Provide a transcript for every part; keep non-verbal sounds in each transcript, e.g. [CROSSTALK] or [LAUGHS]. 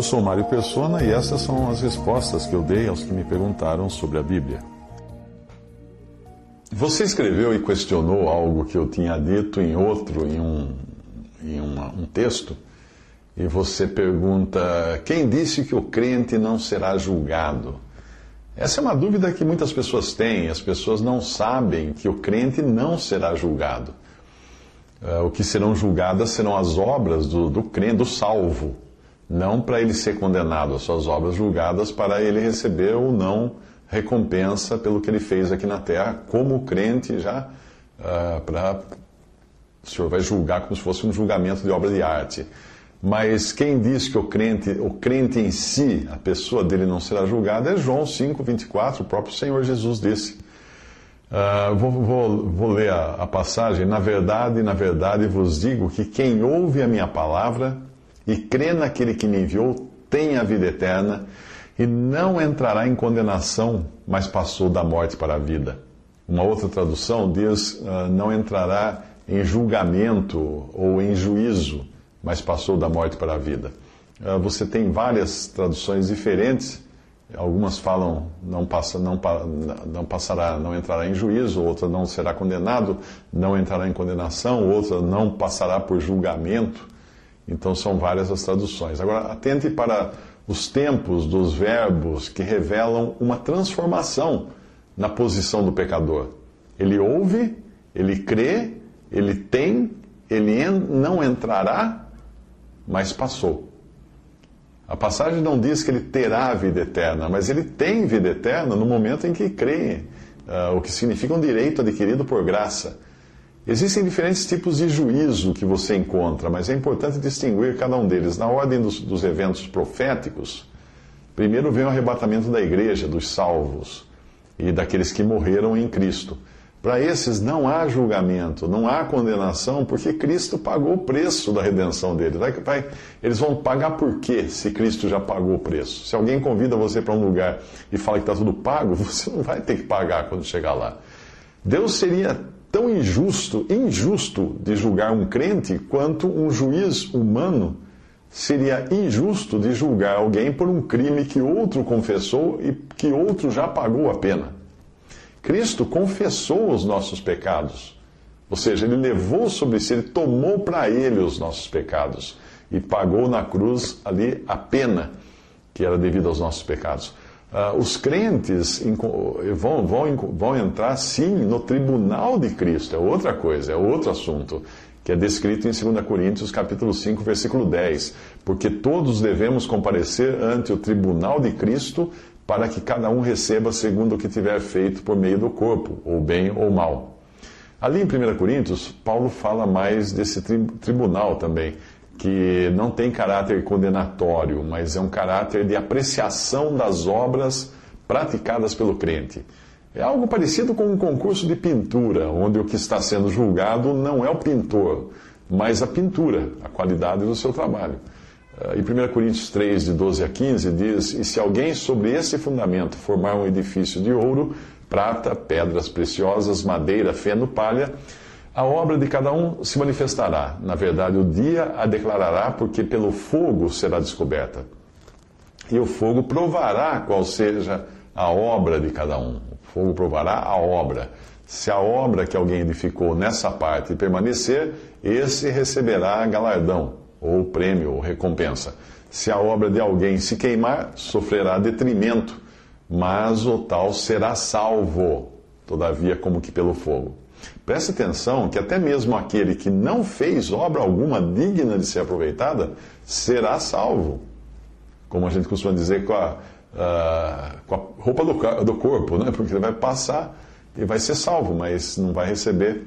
Eu sou Mário Persona e essas são as respostas que eu dei aos que me perguntaram sobre a Bíblia. Você escreveu e questionou algo que eu tinha dito em outro, em um, em uma, um texto, e você pergunta: quem disse que o crente não será julgado? Essa é uma dúvida que muitas pessoas têm. As pessoas não sabem que o crente não será julgado. Uh, o que serão julgadas serão as obras do, do crente, do salvo, não para ele ser condenado, as suas obras julgadas para ele receber ou não recompensa pelo que ele fez aqui na terra, como crente já, uh, para o Senhor vai julgar como se fosse um julgamento de obra de arte. Mas quem diz que o crente, o crente em si, a pessoa dele não será julgada, é João 5, 24, o próprio Senhor Jesus disse. Uh, vou, vou, vou, ler a, a, passagem. Na verdade, na verdade vos digo que quem ouve a minha palavra e crê naquele que me enviou tem a vida eterna e não entrará em condenação, mas passou da morte para a vida. Uma outra tradução diz: uh, não entrará em julgamento ou em juízo, mas passou da morte para a vida. Uh, você tem várias traduções diferentes Algumas falam não, passa, não, não passará, não entrará em juízo, outra não será condenado, não entrará em condenação, outra não passará por julgamento. Então são várias as traduções. Agora, atente para os tempos dos verbos que revelam uma transformação na posição do pecador. Ele ouve, ele crê, ele tem, ele não entrará, mas passou. A passagem não diz que ele terá vida eterna, mas ele tem vida eterna no momento em que crê, uh, o que significa um direito adquirido por graça. Existem diferentes tipos de juízo que você encontra, mas é importante distinguir cada um deles. Na ordem dos, dos eventos proféticos, primeiro vem o arrebatamento da igreja, dos salvos e daqueles que morreram em Cristo. Para esses não há julgamento, não há condenação, porque Cristo pagou o preço da redenção deles. Eles vão pagar por quê, se Cristo já pagou o preço? Se alguém convida você para um lugar e fala que está tudo pago, [LAUGHS] você não vai ter que pagar quando chegar lá. Deus seria tão injusto, injusto de julgar um crente, quanto um juiz humano seria injusto de julgar alguém por um crime que outro confessou e que outro já pagou a pena. Cristo confessou os nossos pecados. Ou seja, ele levou sobre si, ele tomou para ele os nossos pecados e pagou na cruz ali a pena que era devida aos nossos pecados. Uh, os crentes vão, vão, vão entrar sim no tribunal de Cristo, é outra coisa, é outro assunto, que é descrito em 2 Coríntios capítulo 5, versículo 10. Porque todos devemos comparecer ante o tribunal de Cristo para que cada um receba segundo o que tiver feito por meio do corpo, ou bem ou mal. Ali em 1 Coríntios, Paulo fala mais desse tri tribunal também, que não tem caráter condenatório, mas é um caráter de apreciação das obras praticadas pelo crente. É algo parecido com um concurso de pintura, onde o que está sendo julgado não é o pintor, mas a pintura, a qualidade do seu trabalho. Uh, em 1 Coríntios 3, de 12 a 15, diz: E se alguém sobre esse fundamento formar um edifício de ouro, prata, pedras preciosas, madeira, feno, palha, a obra de cada um se manifestará. Na verdade, o dia a declarará, porque pelo fogo será descoberta. E o fogo provará qual seja a obra de cada um. O fogo provará a obra. Se a obra que alguém edificou nessa parte permanecer, esse receberá galardão ou prêmio, ou recompensa. Se a obra de alguém se queimar, sofrerá detrimento, mas o tal será salvo, todavia, como que pelo fogo. Preste atenção que até mesmo aquele que não fez obra alguma digna de ser aproveitada será salvo. Como a gente costuma dizer, com a, com a roupa do, do corpo, né? porque ele vai passar e vai ser salvo, mas não vai receber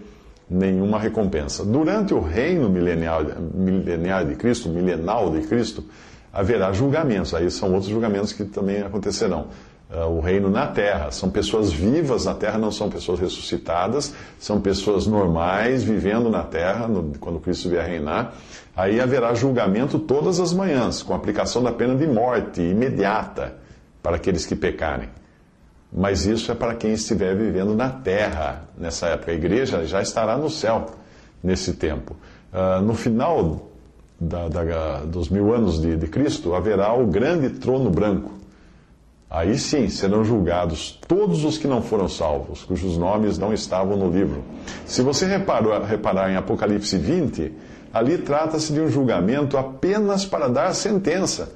nenhuma recompensa. Durante o reino milenial, milenial de Cristo, milenal de Cristo, haverá julgamentos. Aí são outros julgamentos que também acontecerão. Uh, o reino na terra. São pessoas vivas na terra, não são pessoas ressuscitadas, são pessoas normais vivendo na terra, no, quando Cristo vier reinar. Aí haverá julgamento todas as manhãs, com aplicação da pena de morte imediata para aqueles que pecarem. Mas isso é para quem estiver vivendo na terra nessa época. A igreja já estará no céu nesse tempo. Uh, no final da, da, dos mil anos de, de Cristo, haverá o grande trono branco. Aí sim serão julgados todos os que não foram salvos, cujos nomes não estavam no livro. Se você reparar em Apocalipse 20, ali trata-se de um julgamento apenas para dar sentença.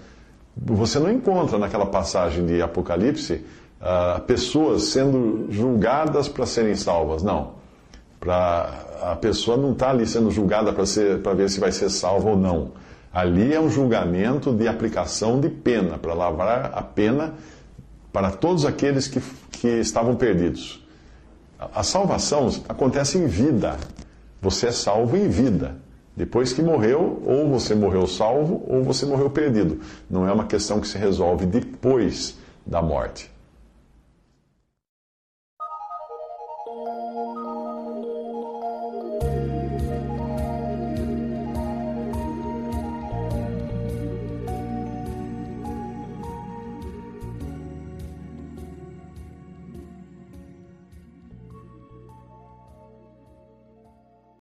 Você não encontra naquela passagem de Apocalipse uh, pessoas sendo julgadas para serem salvas. Não. Pra, a pessoa não está ali sendo julgada para ver se vai ser salva ou não. Ali é um julgamento de aplicação de pena, para lavrar a pena para todos aqueles que, que estavam perdidos. A, a salvação acontece em vida. Você é salvo em vida. Depois que morreu, ou você morreu salvo, ou você morreu perdido. Não é uma questão que se resolve depois da morte.